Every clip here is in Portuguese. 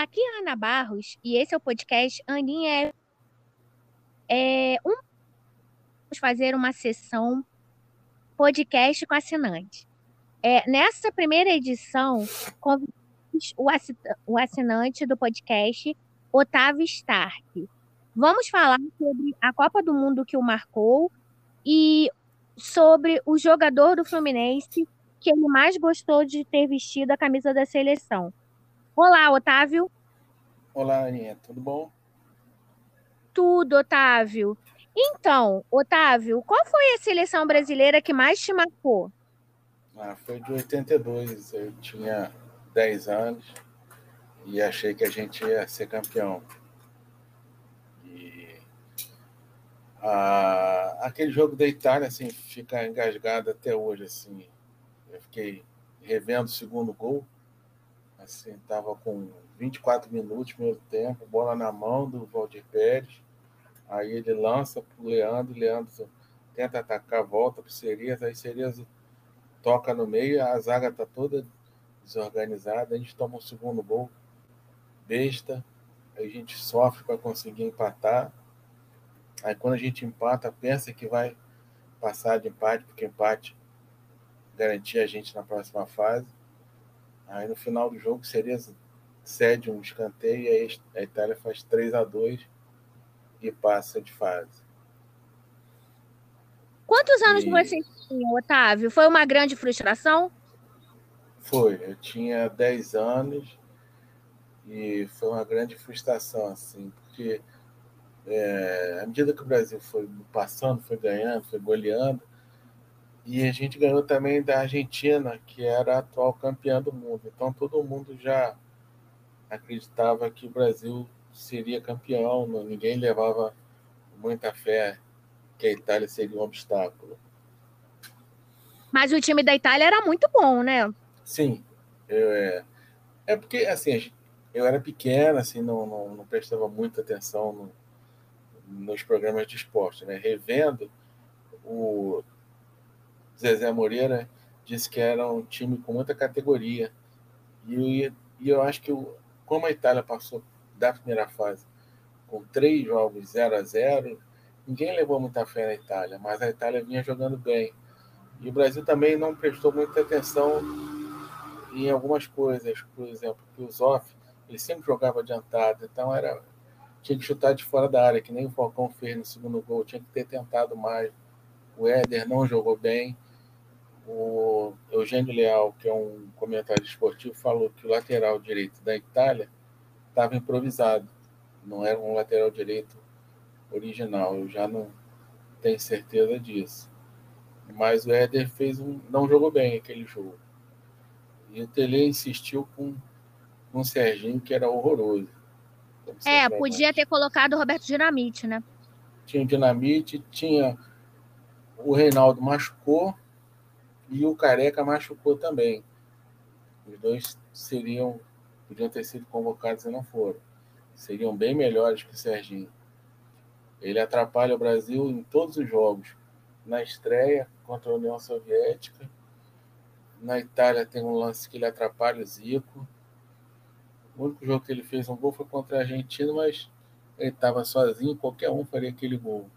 Aqui é a Ana Barros e esse é o podcast Aninha é, é um vamos fazer uma sessão podcast com assinante. É, nessa primeira edição, convidamos o assinante do podcast, Otávio Stark. Vamos falar sobre a Copa do Mundo que o marcou e sobre o jogador do Fluminense que ele mais gostou de ter vestido a camisa da seleção. Olá, Otávio. Olá, Aninha, tudo bom? Tudo, Otávio. Então, Otávio, qual foi a seleção brasileira que mais te marcou? Ah, foi de 82. Eu tinha 10 anos e achei que a gente ia ser campeão. E ah, aquele jogo da Itália assim fica engasgado até hoje assim. Eu fiquei revendo o segundo gol. Assim, tava com 24 minutos, meu tempo, bola na mão do Valdir Pérez. Aí ele lança para o Leandro, Leandro tenta atacar, volta para o Serias, aí Serias toca no meio, a zaga está toda desorganizada, a gente toma o um segundo gol, besta, aí a gente sofre para conseguir empatar. Aí quando a gente empata, pensa que vai passar de empate, porque empate garantia a gente na próxima fase. Aí no final do jogo seria cede um escanteio e a Itália faz 3 a 2 e passa de fase. Quantos anos e... você tinha, Otávio? Foi uma grande frustração? Foi, eu tinha 10 anos e foi uma grande frustração, assim, porque é, à medida que o Brasil foi passando, foi ganhando, foi goleando, e a gente ganhou também da Argentina, que era a atual campeã do mundo. Então todo mundo já acreditava que o Brasil seria campeão, ninguém levava muita fé que a Itália seria um obstáculo. Mas o time da Itália era muito bom, né? Sim. Eu, é, é porque, assim, eu era pequena, assim, não, não, não prestava muita atenção no, nos programas de esporte, né? Revendo o Zezé Moreira disse que era um time com muita categoria. E, e eu acho que, o, como a Itália passou da primeira fase com três jogos 0 a 0 ninguém levou muita fé na Itália, mas a Itália vinha jogando bem. E o Brasil também não prestou muita atenção em algumas coisas, por exemplo, que o Zoff, ele sempre jogava adiantado, então era tinha que chutar de fora da área, que nem o Falcão fez no segundo gol, tinha que ter tentado mais. O Éder não jogou bem. O Eugênio Leal, que é um comentário esportivo, falou que o lateral direito da Itália estava improvisado, não era um lateral direito original. Eu já não tenho certeza disso. Mas o Éder fez um, não jogou bem aquele jogo. E o Tele insistiu com, com o Serginho, que era horroroso. É, podia ter colocado o Roberto Dinamite, né? Tinha o Dinamite, tinha o Reinaldo machucou e o Careca machucou também. Os dois seriam, podiam ter sido convocados e não foram. Seriam bem melhores que o Serginho. Ele atrapalha o Brasil em todos os jogos. Na estreia contra a União Soviética. Na Itália tem um lance que ele atrapalha o Zico. O único jogo que ele fez um gol foi contra a Argentina, mas ele estava sozinho, qualquer um faria aquele gol.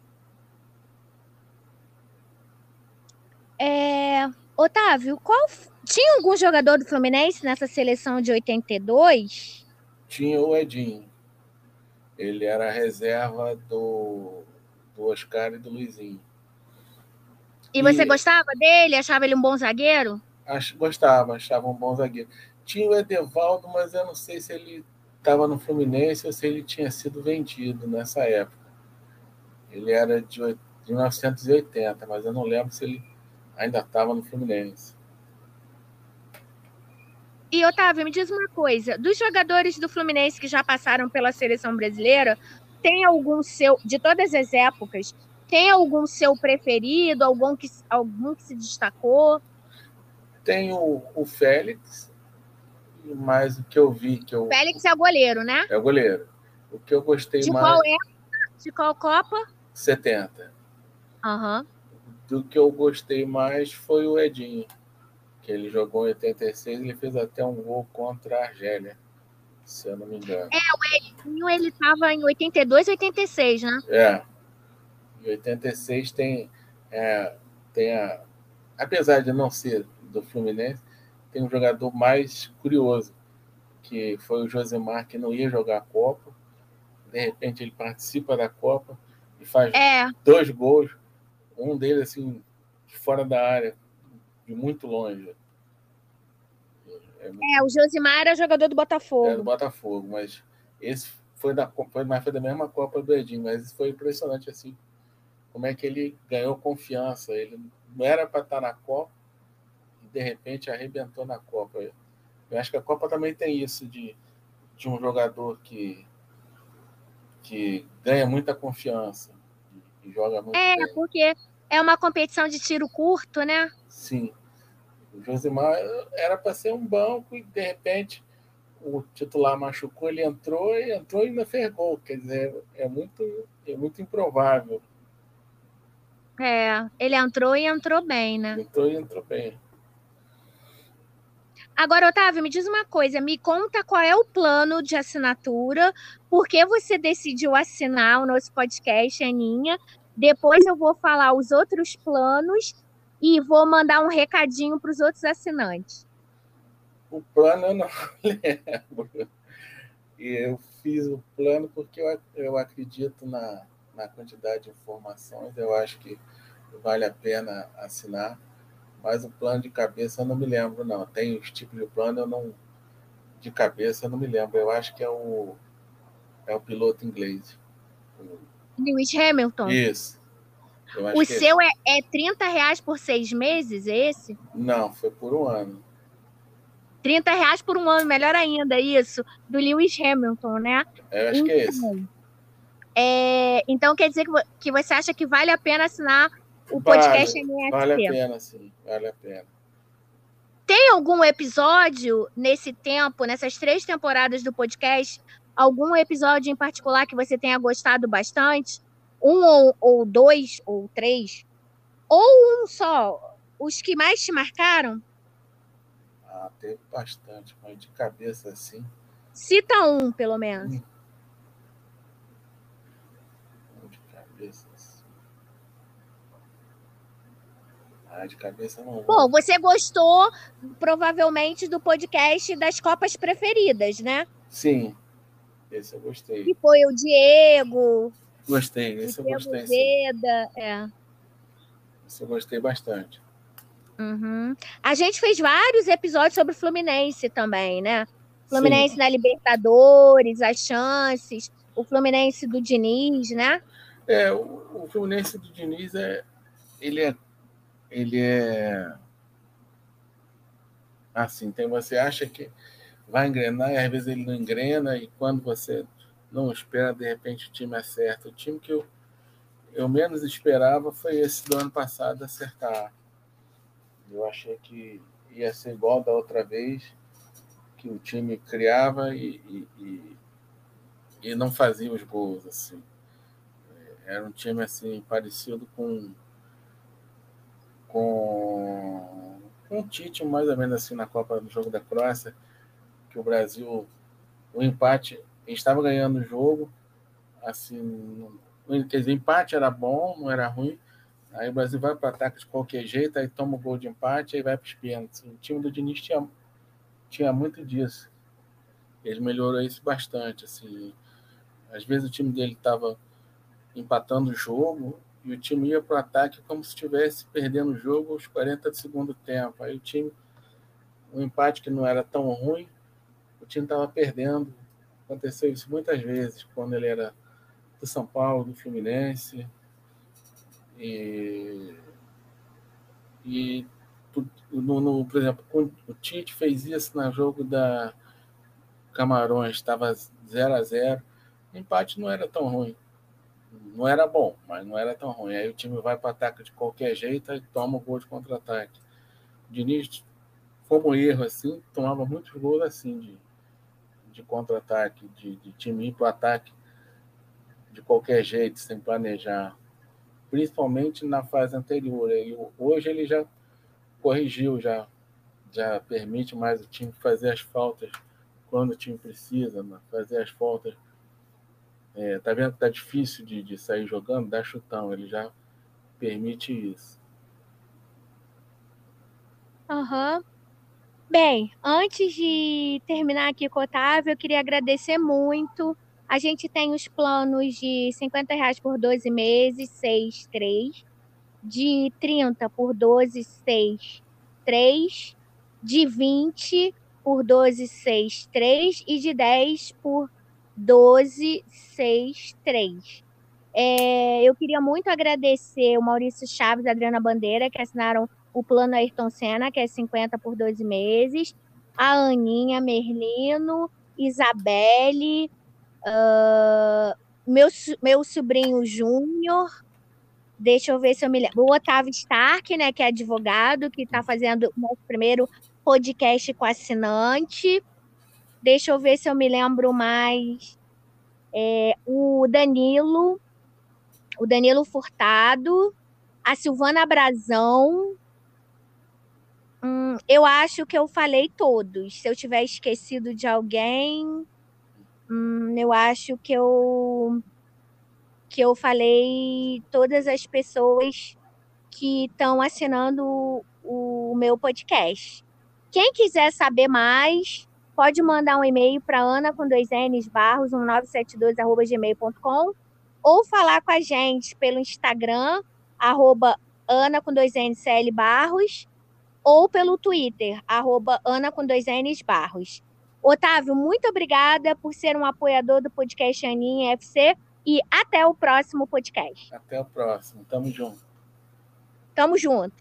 É, Otávio, qual tinha algum jogador do Fluminense nessa seleção de 82? Tinha o Edinho. Ele era a reserva do, do Oscar e do Luizinho. E você e, gostava dele? Achava ele um bom zagueiro? Ach, gostava, achava um bom zagueiro. Tinha o Edevaldo, mas eu não sei se ele estava no Fluminense ou se ele tinha sido vendido nessa época. Ele era de, de 1980, mas eu não lembro se ele ainda estava no Fluminense. E Otávio, me diz uma coisa: dos jogadores do Fluminense que já passaram pela seleção brasileira, tem algum seu, de todas as épocas, tem algum seu preferido, algum que, algum que se destacou? Tem o, o Félix, mas o que eu vi que eu. Félix é goleiro, né? É goleiro. O que eu gostei de mais. De qual época? De qual Copa? 70. Aham. Uhum do que eu gostei mais foi o Edinho, que ele jogou em 86, ele fez até um gol contra a Argélia, se eu não me engano. É, o Elinho, ele estava em 82, 86, né? É. Em 86 tem, é, tem a. Apesar de não ser do Fluminense, tem um jogador mais curioso, que foi o Josemar, que não ia jogar a Copa. De repente ele participa da Copa e faz É, dois gols. Um deles, assim, fora da área, de muito longe. É, muito- é, o Josimar era jogador do era do Botafogo. Botafogo, mas esse foi da, foi, mas foi da mesma Copa do Edinho, mas foi impressionante, assim, como é que ele ganhou confiança. Ele não era para estar na Copa e, de repente, arrebentou na Copa. Eu acho que a Copa também tem isso de, de um jogador que, que ganha muita confiança joga muito É, bem. porque é uma competição de tiro curto, né? Sim. O Josimar era para ser um banco e, de repente, o titular machucou, ele entrou e entrou e ainda fez gol. Quer dizer, é muito, é muito improvável. É, ele entrou e entrou bem, né? Entrou e entrou bem. Agora, Otávio, me diz uma coisa, me conta qual é o plano de assinatura, por que você decidiu assinar o nosso podcast, Aninha. Depois eu vou falar os outros planos e vou mandar um recadinho para os outros assinantes. O plano eu não lembro. Eu fiz o plano porque eu, eu acredito na, na quantidade de informações. Eu acho que vale a pena assinar. Mas o plano de cabeça eu não me lembro, não. Tem os tipos de plano, eu não. De cabeça eu não me lembro. Eu acho que é o. É o piloto inglês. Lewis Hamilton, Isso. O que seu é, é 30 reais por seis meses, é esse? Não, foi por um ano. 30 reais por um ano, melhor ainda, isso, do Lewis Hamilton, né? Eu acho que é esse. Então, é, então quer dizer que, que você acha que vale a pena assinar o Vale, podcast NSP? Vale a pena, sim. Vale a pena. Tem algum episódio nesse tempo, nessas três temporadas do podcast, algum episódio em particular que você tenha gostado bastante? Um ou, ou dois, ou três? Ou um só? Os que mais te marcaram? Ah, teve bastante, mas de cabeça assim. Cita um, pelo menos. De cabeça assim. Ah, de cabeça não vou. Bom, você gostou provavelmente do podcast das Copas Preferidas, né? Sim. Esse eu gostei. Que foi o Diego, Gostei, esse eu gostei. Zeda. É. Esse eu gostei bastante. Uhum. A gente fez vários episódios sobre o Fluminense também, né? Fluminense Sim. na Libertadores, as chances, o Fluminense do Diniz, né? É, o, o Fluminense do Diniz é. Ele é. Ele é. Assim, tem, você acha que vai engrenar e às vezes ele não engrena, e quando você não espera, de repente o time acerta. O time que eu, eu menos esperava foi esse do ano passado acertar. Eu achei que ia ser igual da outra vez, que o time criava e, e, e, e não fazia os gols. Assim. Era um time assim parecido com com com o Tite mais ou menos assim na Copa do Jogo da Croácia, que o Brasil o empate a gente estava ganhando o jogo, assim, quer dizer, empate era bom, não era ruim. Aí o Brasil vai para o ataque de qualquer jeito, aí toma o gol de empate, aí vai para os pênaltis. O time do Diniz tinha, tinha muito disso. Ele melhorou isso bastante. Assim. Às vezes o time dele estava empatando o jogo e o time ia para o ataque como se estivesse perdendo o jogo aos 40 do segundo tempo. Aí o time, um empate que não era tão ruim, time estava perdendo. Aconteceu isso muitas vezes, quando ele era do São Paulo, do Fluminense. E, e no, no, por exemplo, o Tite fez isso no jogo da Camarões, estava 0 a 0 O empate não era tão ruim. Não era bom, mas não era tão ruim. Aí o time vai para ataque de qualquer jeito e toma o gol de contra-ataque. O Diniz, como erro assim, tomava muitos gols assim de, de contra-ataque, de, de time ir para o ataque de qualquer jeito, sem planejar. Principalmente na fase anterior. Ele, hoje ele já corrigiu, já, já permite mais o time fazer as faltas quando o time precisa, né? fazer as faltas. É, tá vendo que tá difícil de, de sair jogando? Dá chutão, ele já permite isso. Aham. Uhum. Bem, antes de terminar aqui com o Otávio, eu queria agradecer muito. A gente tem os planos de 50 reais por 12 meses, 6, 3. De 30 por 12, 6, 3. De 20 por 12, 6, 3. E de 10 por 12, 6, 3. É, eu queria muito agradecer o Maurício Chaves e a Adriana Bandeira, que assinaram o plano Ayrton Senna, que é 50 por 12 meses, a Aninha Merlino, Isabelle, uh, meu, meu sobrinho Júnior, deixa eu ver se eu me lembro, o Otávio Stark, né, que é advogado, que está fazendo o primeiro podcast com assinante, deixa eu ver se eu me lembro mais, é, o Danilo, o Danilo Furtado, a Silvana Brazão. Hum, eu acho que eu falei todos. Se eu tiver esquecido de alguém, hum, eu acho que eu que eu falei todas as pessoas que estão assinando o, o meu podcast. Quem quiser saber mais, pode mandar um e-mail para ana com dois n's barros 1972 ou falar com a gente pelo Instagram arroba Ana com dois N's Barros, ou pelo Twitter, arroba Ana com dois N's Barros. Otávio, muito obrigada por ser um apoiador do podcast Aninha FC e até o próximo podcast. Até o próximo. Tamo junto. Tamo junto.